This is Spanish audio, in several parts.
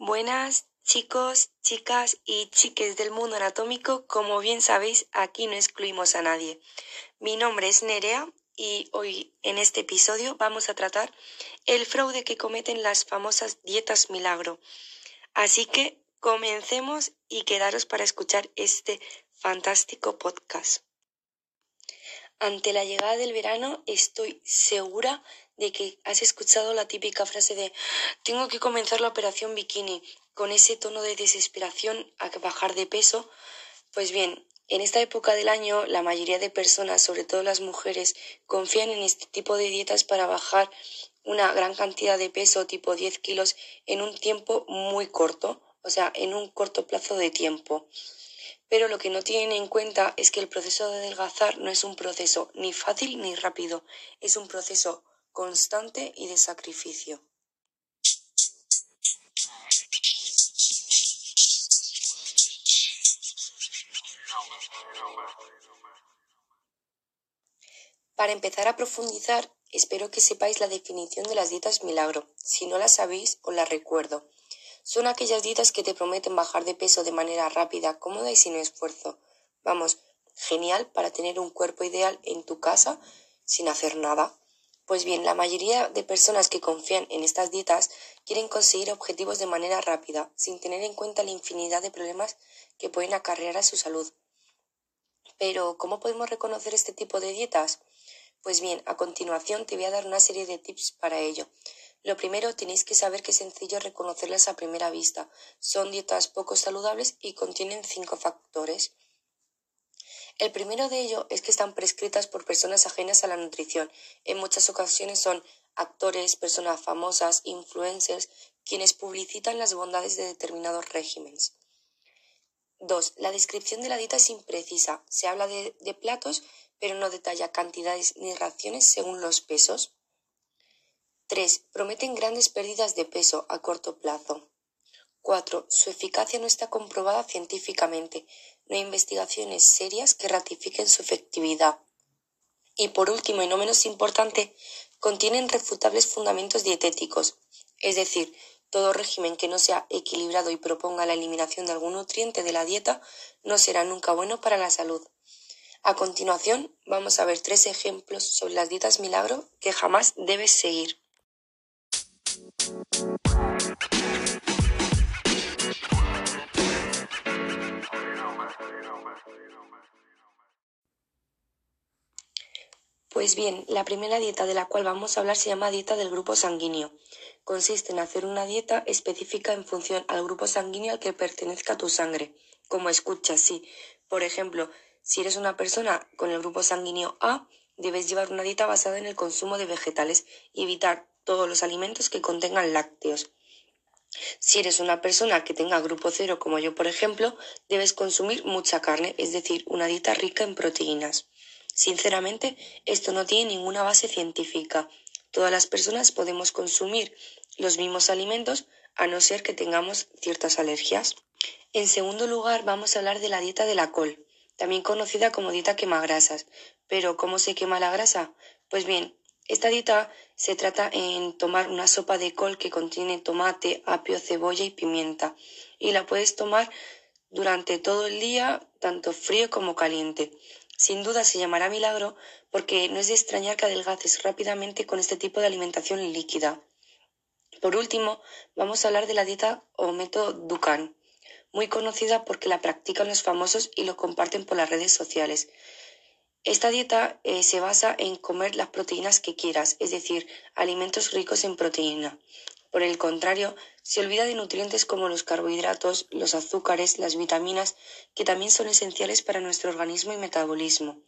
Buenas chicos, chicas y chiques del mundo anatómico. Como bien sabéis, aquí no excluimos a nadie. Mi nombre es Nerea y hoy en este episodio vamos a tratar el fraude que cometen las famosas dietas milagro. Así que comencemos y quedaros para escuchar este fantástico podcast. Ante la llegada del verano estoy segura de que has escuchado la típica frase de tengo que comenzar la operación bikini con ese tono de desesperación a bajar de peso. Pues bien, en esta época del año la mayoría de personas, sobre todo las mujeres, confían en este tipo de dietas para bajar una gran cantidad de peso, tipo 10 kilos, en un tiempo muy corto, o sea, en un corto plazo de tiempo. Pero lo que no tienen en cuenta es que el proceso de adelgazar no es un proceso ni fácil ni rápido, es un proceso constante y de sacrificio. Para empezar a profundizar, espero que sepáis la definición de las dietas milagro. Si no la sabéis, os la recuerdo. Son aquellas dietas que te prometen bajar de peso de manera rápida, cómoda y sin esfuerzo. Vamos, genial para tener un cuerpo ideal en tu casa sin hacer nada. Pues bien, la mayoría de personas que confían en estas dietas quieren conseguir objetivos de manera rápida, sin tener en cuenta la infinidad de problemas que pueden acarrear a su salud. Pero, ¿cómo podemos reconocer este tipo de dietas? Pues bien, a continuación te voy a dar una serie de tips para ello. Lo primero, tenéis que saber que es sencillo reconocerlas a primera vista. Son dietas poco saludables y contienen cinco factores. El primero de ello es que están prescritas por personas ajenas a la nutrición. En muchas ocasiones son actores, personas famosas, influencers, quienes publicitan las bondades de determinados regímenes. 2. La descripción de la dieta es imprecisa. Se habla de, de platos, pero no detalla cantidades ni raciones según los pesos. 3. Prometen grandes pérdidas de peso a corto plazo. 4. Su eficacia no está comprobada científicamente. No hay investigaciones serias que ratifiquen su efectividad. Y por último, y no menos importante, contienen refutables fundamentos dietéticos. Es decir, todo régimen que no sea equilibrado y proponga la eliminación de algún nutriente de la dieta no será nunca bueno para la salud. A continuación, vamos a ver tres ejemplos sobre las dietas milagro que jamás debes seguir. Pues bien, la primera dieta de la cual vamos a hablar se llama dieta del grupo sanguíneo. Consiste en hacer una dieta específica en función al grupo sanguíneo al que pertenezca tu sangre. Como escuchas, sí. Por ejemplo, si eres una persona con el grupo sanguíneo A, debes llevar una dieta basada en el consumo de vegetales y evitar todos los alimentos que contengan lácteos. Si eres una persona que tenga grupo cero, como yo por ejemplo, debes consumir mucha carne, es decir, una dieta rica en proteínas. Sinceramente, esto no tiene ninguna base científica. Todas las personas podemos consumir los mismos alimentos a no ser que tengamos ciertas alergias. En segundo lugar, vamos a hablar de la dieta de la col, también conocida como dieta quemagrasas. Pero, ¿cómo se quema la grasa? Pues bien, esta dieta se trata en tomar una sopa de col que contiene tomate, apio, cebolla y pimienta y la puedes tomar durante todo el día, tanto frío como caliente. Sin duda se llamará milagro porque no es de extrañar que adelgaces rápidamente con este tipo de alimentación líquida. Por último, vamos a hablar de la dieta o método Dukan, muy conocida porque la practican los famosos y lo comparten por las redes sociales. Esta dieta eh, se basa en comer las proteínas que quieras, es decir, alimentos ricos en proteína. Por el contrario, se olvida de nutrientes como los carbohidratos, los azúcares, las vitaminas, que también son esenciales para nuestro organismo y metabolismo.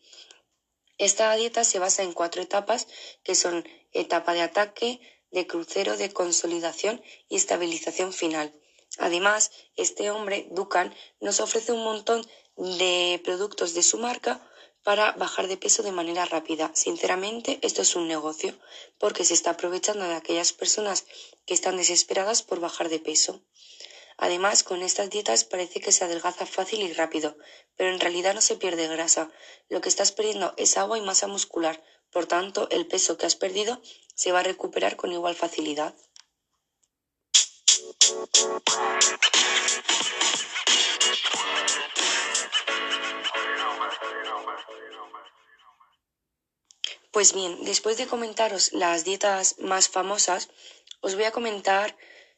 Esta dieta se basa en cuatro etapas, que son etapa de ataque, de crucero, de consolidación y estabilización final. Además, este hombre, Dukan, nos ofrece un montón de productos de su marca para bajar de peso de manera rápida. Sinceramente, esto es un negocio porque se está aprovechando de aquellas personas que están desesperadas por bajar de peso. Además, con estas dietas parece que se adelgaza fácil y rápido, pero en realidad no se pierde grasa. Lo que estás perdiendo es agua y masa muscular. Por tanto, el peso que has perdido se va a recuperar con igual facilidad. Pues bien, después de comentaros las dietas más famosas, os voy a comentar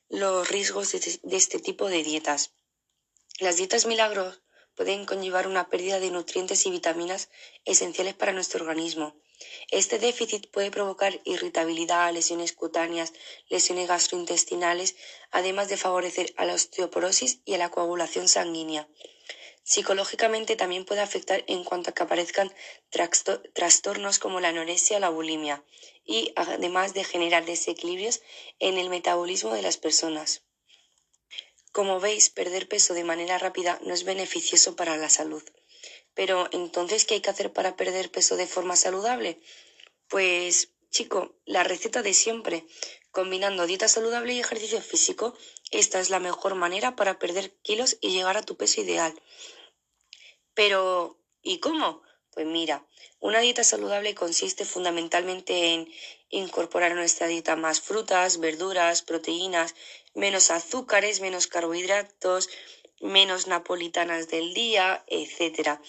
los riesgos de, este tipo de dietas. Las dietas milagros pueden conllevar una pérdida de nutrientes y vitaminas esenciales para nuestro organismo. Este déficit puede provocar irritabilidad, lesiones cutáneas, lesiones gastrointestinales, además de favorecer a la osteoporosis y a la coagulación sanguínea. Psicológicamente también puede afectar en cuanto a que aparezcan trastornos como la anorexia o la bulimia y además de generar desequilibrios en el metabolismo de las personas. Como veis, perder peso de manera rápida no es beneficioso para la salud. Pero entonces, ¿qué hay que hacer para perder peso de forma saludable? Pues, chico, la receta de siempre. Combinando dieta saludable y ejercicio físico, esta es la mejor manera para perder kilos y llegar a tu peso ideal. Pero, ¿y cómo? Pues mira, una dieta saludable consiste fundamentalmente en incorporar a nuestra dieta más frutas, verduras, proteínas, menos azúcares, menos carbohidratos, menos napolitanas del día, etc.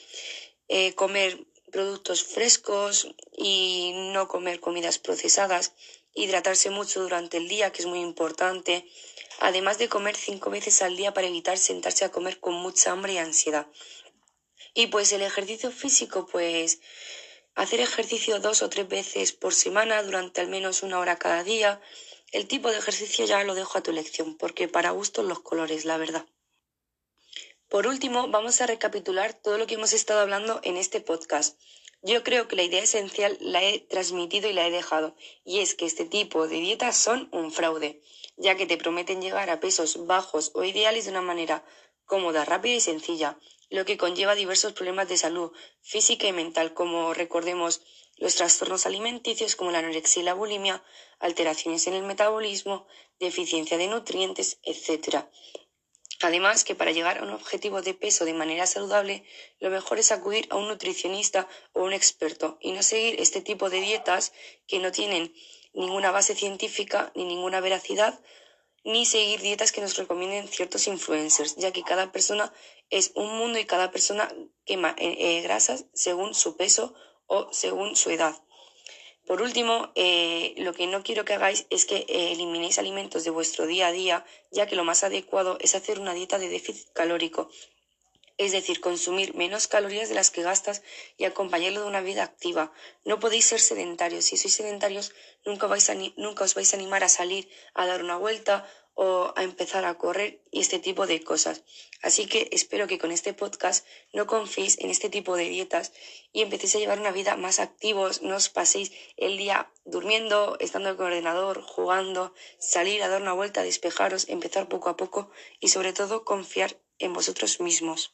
Eh, comer productos frescos y no comer comidas procesadas, hidratarse mucho durante el día, que es muy importante, además de comer cinco veces al día para evitar sentarse a comer con mucha hambre y ansiedad. Y pues el ejercicio físico, pues hacer ejercicio dos o tres veces por semana durante al menos una hora cada día. El tipo de ejercicio ya lo dejo a tu elección, porque para gustos los colores, la verdad. Por último, vamos a recapitular todo lo que hemos estado hablando en este podcast. Yo creo que la idea esencial la he transmitido y la he dejado, y es que este tipo de dietas son un fraude, ya que te prometen llegar a pesos bajos o ideales de una manera cómoda, rápida y sencilla, lo que conlleva diversos problemas de salud física y mental, como recordemos los trastornos alimenticios como la anorexia y la bulimia, alteraciones en el metabolismo, deficiencia de nutrientes, etc. Además, que para llegar a un objetivo de peso de manera saludable, lo mejor es acudir a un nutricionista o un experto y no seguir este tipo de dietas que no tienen ninguna base científica ni ninguna veracidad ni seguir dietas que nos recomienden ciertos influencers, ya que cada persona es un mundo y cada persona quema eh, eh, grasas según su peso o según su edad. Por último, eh, lo que no quiero que hagáis es que eliminéis alimentos de vuestro día a día, ya que lo más adecuado es hacer una dieta de déficit calórico, es decir, consumir menos calorías de las que gastas y acompañarlo de una vida activa. No podéis ser sedentarios. Si sois sedentarios, nunca, vais nunca os vais a animar a salir a dar una vuelta o a empezar a correr y este tipo de cosas. Así que espero que con este podcast no confiéis en este tipo de dietas y empecéis a llevar una vida más activos, no os paséis el día durmiendo, estando con el ordenador, jugando, salir a dar una vuelta, despejaros, empezar poco a poco y sobre todo confiar en vosotros mismos.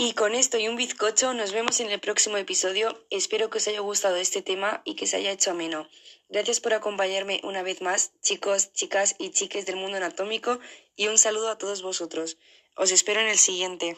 Y con esto y un bizcocho nos vemos en el próximo episodio. Espero que os haya gustado este tema y que se haya hecho ameno. Gracias por acompañarme una vez más, chicos, chicas y chiques del mundo anatómico, y un saludo a todos vosotros. Os espero en el siguiente.